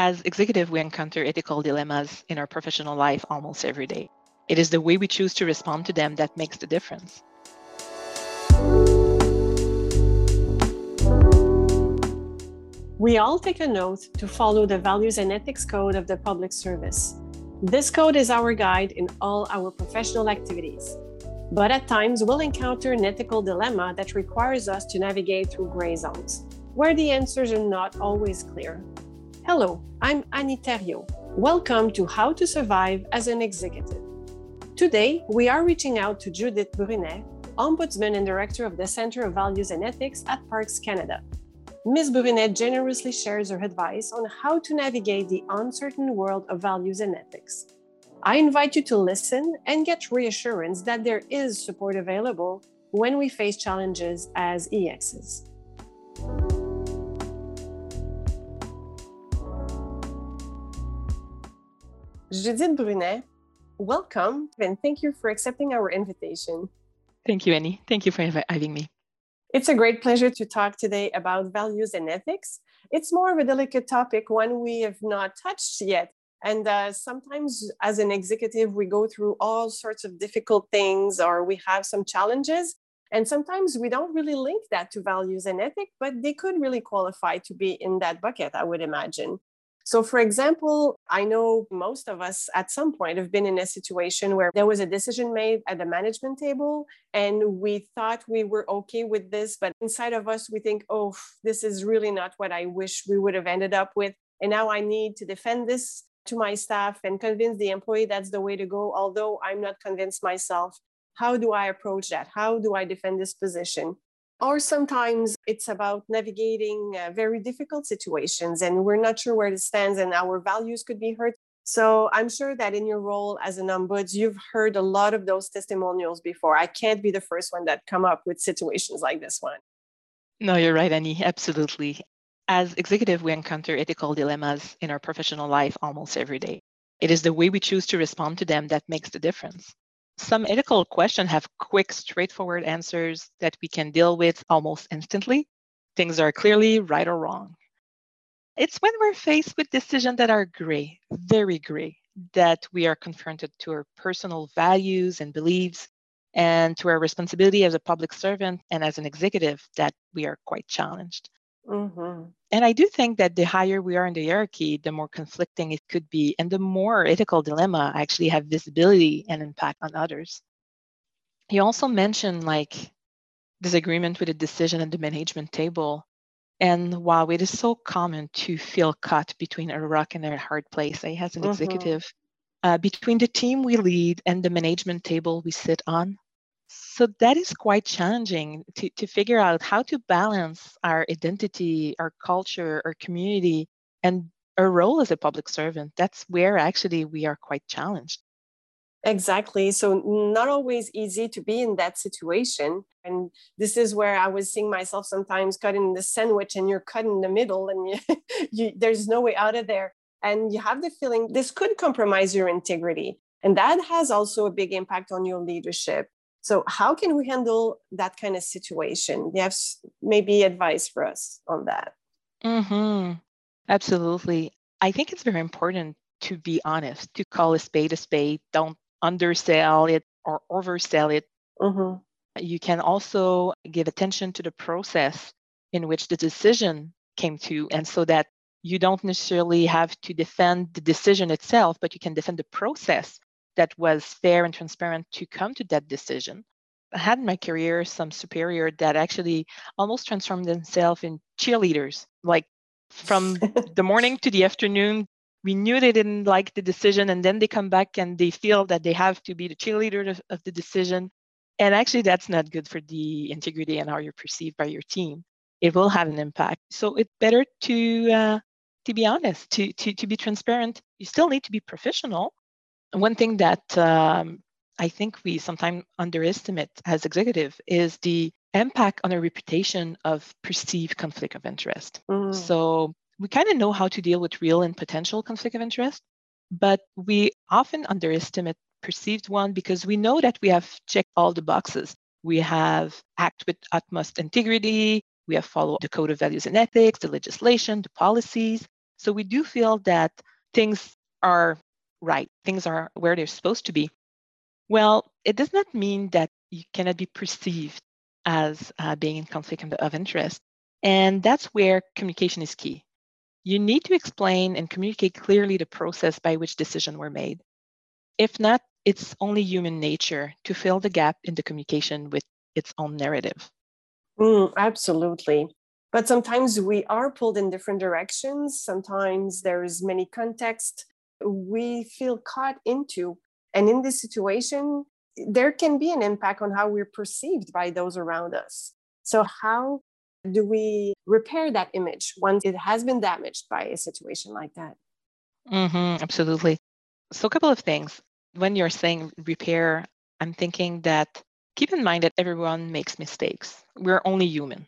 As executive, we encounter ethical dilemmas in our professional life almost every day. It is the way we choose to respond to them that makes the difference. We all take an oath to follow the values and ethics code of the public service. This code is our guide in all our professional activities. But at times, we'll encounter an ethical dilemma that requires us to navigate through gray zones, where the answers are not always clear. Hello, I'm Annie Theriault. Welcome to How to Survive as an Executive. Today, we are reaching out to Judith Brunet, Ombudsman and Director of the Center of Values and Ethics at Parks Canada, Ms. Brunet generously shares her advice on how to navigate the uncertain world of values and ethics. I invite you to listen and get reassurance that there is support available when we face challenges as EXs. Judith Brunet, welcome and thank you for accepting our invitation. Thank you, Annie. Thank you for having me. It's a great pleasure to talk today about values and ethics. It's more of a delicate topic, one we have not touched yet. And uh, sometimes, as an executive, we go through all sorts of difficult things or we have some challenges. And sometimes we don't really link that to values and ethics, but they could really qualify to be in that bucket, I would imagine. So, for example, I know most of us at some point have been in a situation where there was a decision made at the management table and we thought we were okay with this, but inside of us, we think, oh, this is really not what I wish we would have ended up with. And now I need to defend this to my staff and convince the employee that's the way to go, although I'm not convinced myself. How do I approach that? How do I defend this position? Or sometimes it's about navigating uh, very difficult situations and we're not sure where it stands and our values could be hurt. So i'm sure that in your role as an ombuds you've heard a lot of those testimonials before. I can't be the first one that come up with situations like this one. No you're right annie. Absolutely. As executive we encounter ethical dilemmas in our professional life almost every day. It is the way we choose to respond to them that makes the difference some ethical questions have quick, straightforward answers that we can deal with almost instantly. Things are clearly right or wrong. It's when we're faced with decisions that are gray, very gray, that we are confronted to our personal values and beliefs and to our responsibility as a public servant and as an executive that we are quite challenged. Mm-hmm. And I do think that the higher we are in the hierarchy, the more conflicting it could be, and the more ethical dilemma actually have visibility and impact on others. You also mentioned like disagreement with a decision at the management table. And while it is so common to feel caught between a rock and a hard place, I, as an mm-hmm. executive, uh, between the team we lead and the management table we sit on, so that is quite challenging to, to figure out how to balance our identity, our culture, our community, and our role as a public servant. That's where actually we are quite challenged. Exactly. So, not always easy to be in that situation. And this is where I was seeing myself sometimes cutting the sandwich and you're cut in the middle and you, you, there's no way out of there. And you have the feeling this could compromise your integrity. And that has also a big impact on your leadership. So, how can we handle that kind of situation? Do you have maybe advice for us on that? Mm-hmm. Absolutely. I think it's very important to be honest, to call a spade a spade. Don't undersell it or oversell it. Mm-hmm. You can also give attention to the process in which the decision came to, and so that you don't necessarily have to defend the decision itself, but you can defend the process that was fair and transparent to come to that decision. I had in my career some superior that actually almost transformed themselves in cheerleaders. Like from the morning to the afternoon, we knew they didn't like the decision, and then they come back and they feel that they have to be the cheerleader of, of the decision. And actually, that's not good for the integrity and how you're perceived by your team. It will have an impact. So it's better to uh, to be honest, to to to be transparent. You still need to be professional, one thing that um, I think we sometimes underestimate as executive is the impact on our reputation of perceived conflict of interest. Mm. So we kind of know how to deal with real and potential conflict of interest, but we often underestimate perceived one because we know that we have checked all the boxes. We have act with utmost integrity. We have followed the code of values and ethics, the legislation, the policies. So we do feel that things are right, things are where they're supposed to be. Well, it does not mean that you cannot be perceived as uh, being in conflict of interest. And that's where communication is key. You need to explain and communicate clearly the process by which decisions were made. If not, it's only human nature to fill the gap in the communication with its own narrative. Mm, absolutely. But sometimes we are pulled in different directions. Sometimes there's many context we feel caught into. And in this situation, there can be an impact on how we're perceived by those around us. So, how do we repair that image once it has been damaged by a situation like that? Mm-hmm, absolutely. So, a couple of things. When you're saying repair, I'm thinking that keep in mind that everyone makes mistakes. We're only human.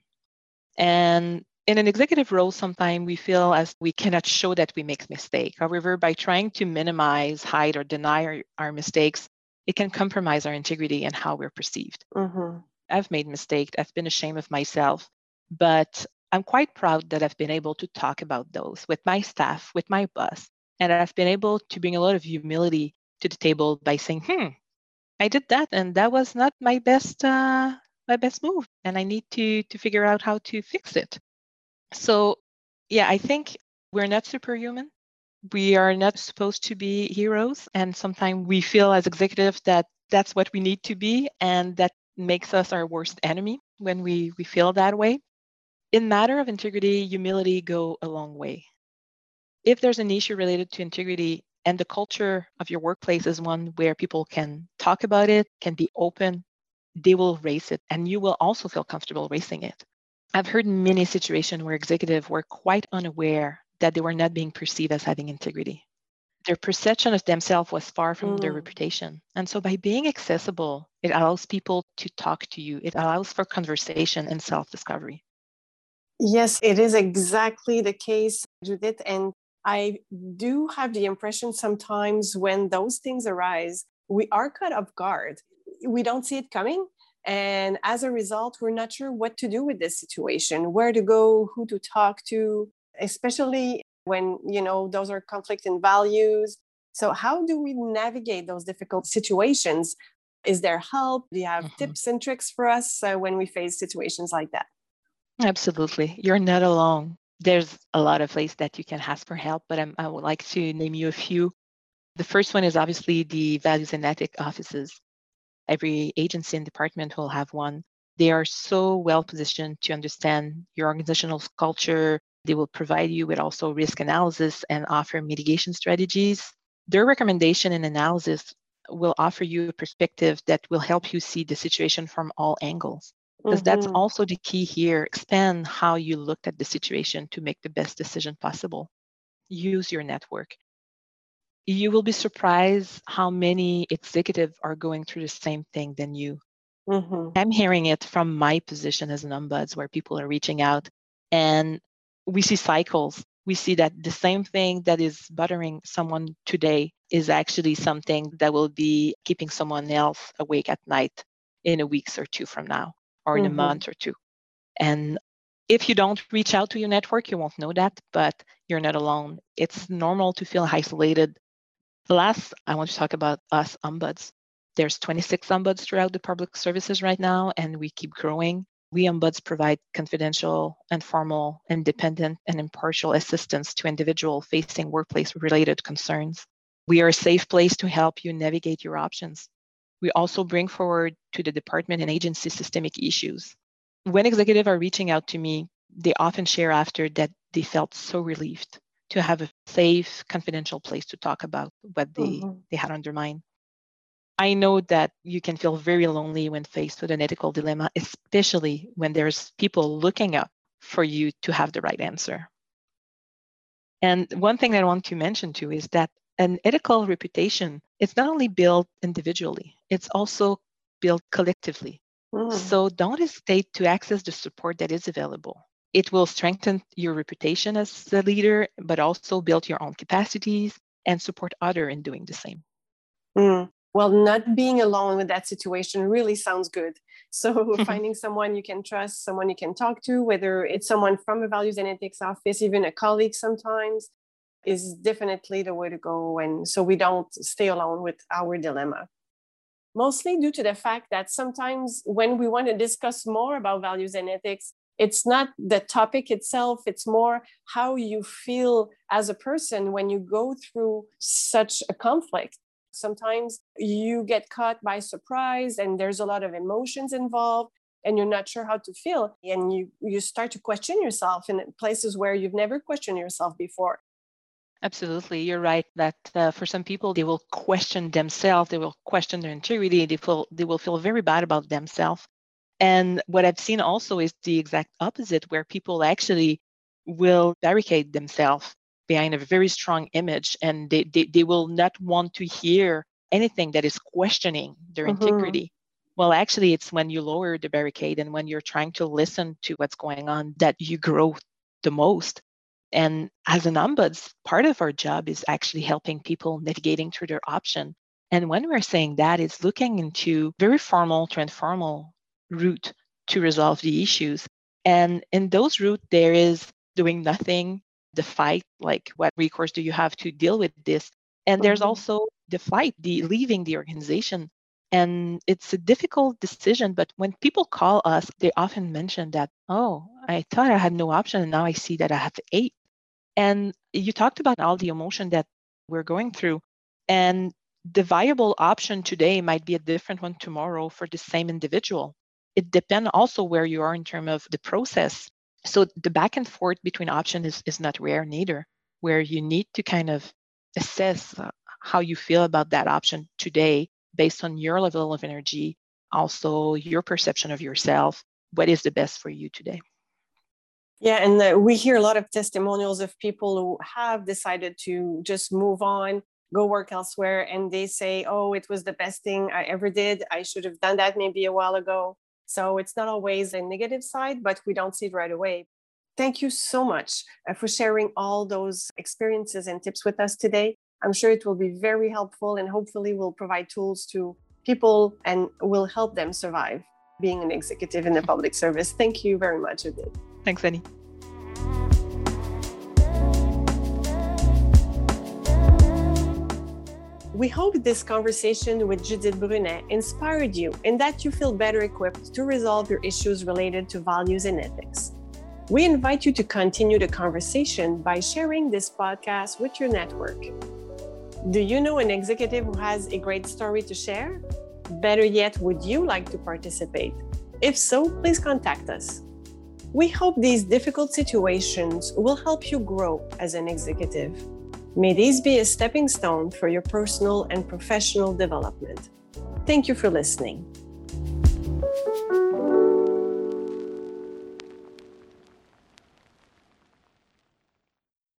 And in an executive role, sometimes we feel as we cannot show that we make mistake. However, by trying to minimize, hide, or deny our, our mistakes, it can compromise our integrity and how we're perceived. Mm-hmm. I've made mistakes. I've been ashamed of myself, but I'm quite proud that I've been able to talk about those with my staff, with my boss, and I've been able to bring a lot of humility to the table by saying, "Hmm, I did that, and that was not my best uh, my best move, and I need to to figure out how to fix it." So, yeah, I think we're not superhuman. We are not supposed to be heroes, and sometimes we feel as executives that that's what we need to be, and that makes us our worst enemy when we we feel that way in matter of integrity, humility go a long way. If there's an issue related to integrity and the culture of your workplace is one where people can talk about it, can be open, they will raise it and you will also feel comfortable raising it. I've heard many situations where executives were quite unaware that they were not being perceived as having integrity. Their perception of themselves was far from mm. their reputation. And so by being accessible, it allows people to talk to you. It allows for conversation and self-discovery. Yes, it is exactly the case, Judith. And I do have the impression sometimes when those things arise, we are caught off guard. We don't see it coming. And as a result, we're not sure what to do with this situation, where to go, who to talk to, especially when, you know, those are conflicting values. So, how do we navigate those difficult situations? Is there help? Do you have mm-hmm. tips and tricks for us uh, when we face situations like that? Absolutely. You're not alone. There's a lot of ways that you can ask for help, but I'm, i would like to name you a few. The first one is obviously the values and ethic offices. Every agency and department will have one. They are so well positioned to understand your organizational culture. They will provide you with also risk analysis and offer mitigation strategies. Their recommendation and analysis will offer you a perspective that will help you see the situation from all angles because mm-hmm. that's also the key here expand how you looked at the situation to make the best decision possible use your network you will be surprised how many executives are going through the same thing than you mm-hmm. i'm hearing it from my position as an ombuds where people are reaching out and we see cycles we see that the same thing that is bothering someone today is actually something that will be keeping someone else awake at night in a weeks or two from now or in mm-hmm. a month or two. And if you don't reach out to your network, you won't know that, but you're not alone. It's normal to feel isolated. Last, I want to talk about us ombuds. There's 26 ombuds throughout the public services right now, and we keep growing. We ombuds provide confidential, informal, independent, and impartial assistance to individuals facing workplace related concerns. We are a safe place to help you navigate your options. We also bring forward to the department and agency systemic issues. When executives are reaching out to me, they often share after that they felt so relieved to have a safe, confidential place to talk about what they, mm-hmm. they had on their mind. I know that you can feel very lonely when faced with an ethical dilemma, especially when there's people looking up for you to have the right answer. And one thing that I want to mention too is that an ethical reputation it's not only built individually it's also built collectively mm. so don't hesitate to access the support that is available it will strengthen your reputation as a leader but also build your own capacities and support other in doing the same mm. well not being alone with that situation really sounds good so finding someone you can trust someone you can talk to whether it's someone from a values and ethics office even a colleague sometimes is definitely the way to go. And so we don't stay alone with our dilemma. Mostly due to the fact that sometimes when we want to discuss more about values and ethics, it's not the topic itself, it's more how you feel as a person when you go through such a conflict. Sometimes you get caught by surprise and there's a lot of emotions involved and you're not sure how to feel and you you start to question yourself in places where you've never questioned yourself before absolutely you're right that uh, for some people they will question themselves they will question their integrity they feel they will feel very bad about themselves and what i've seen also is the exact opposite where people actually will barricade themselves behind a very strong image and they, they, they will not want to hear anything that is questioning their mm-hmm. integrity well, actually, it's when you lower the barricade and when you're trying to listen to what's going on that you grow the most. And as an ombuds, part of our job is actually helping people navigating through their option. And when we're saying that, it's looking into very formal to informal route to resolve the issues. And in those route, there is doing nothing, the fight, like what recourse do you have to deal with this? And there's mm-hmm. also the flight, the leaving the organization and it's a difficult decision, but when people call us, they often mention that, oh, I thought I had no option and now I see that I have eight. And you talked about all the emotion that we're going through. And the viable option today might be a different one tomorrow for the same individual. It depends also where you are in terms of the process. So the back and forth between options is, is not rare neither, where you need to kind of assess uh, how you feel about that option today based on your level of energy, also your perception of yourself, what is the best for you today. Yeah, and uh, we hear a lot of testimonials of people who have decided to just move on, go work elsewhere, and they say, Oh, it was the best thing I ever did. I should have done that maybe a while ago. So it's not always a negative side, but we don't see it right away. Thank you so much uh, for sharing all those experiences and tips with us today. I'm sure it will be very helpful and hopefully will provide tools to people and will help them survive being an executive in the public service. Thank you very much, Judith. Thanks, Annie. We hope this conversation with Judith Brunet inspired you and that you feel better equipped to resolve your issues related to values and ethics. We invite you to continue the conversation by sharing this podcast with your network. Do you know an executive who has a great story to share? Better yet, would you like to participate? If so, please contact us. We hope these difficult situations will help you grow as an executive. May these be a stepping stone for your personal and professional development. Thank you for listening.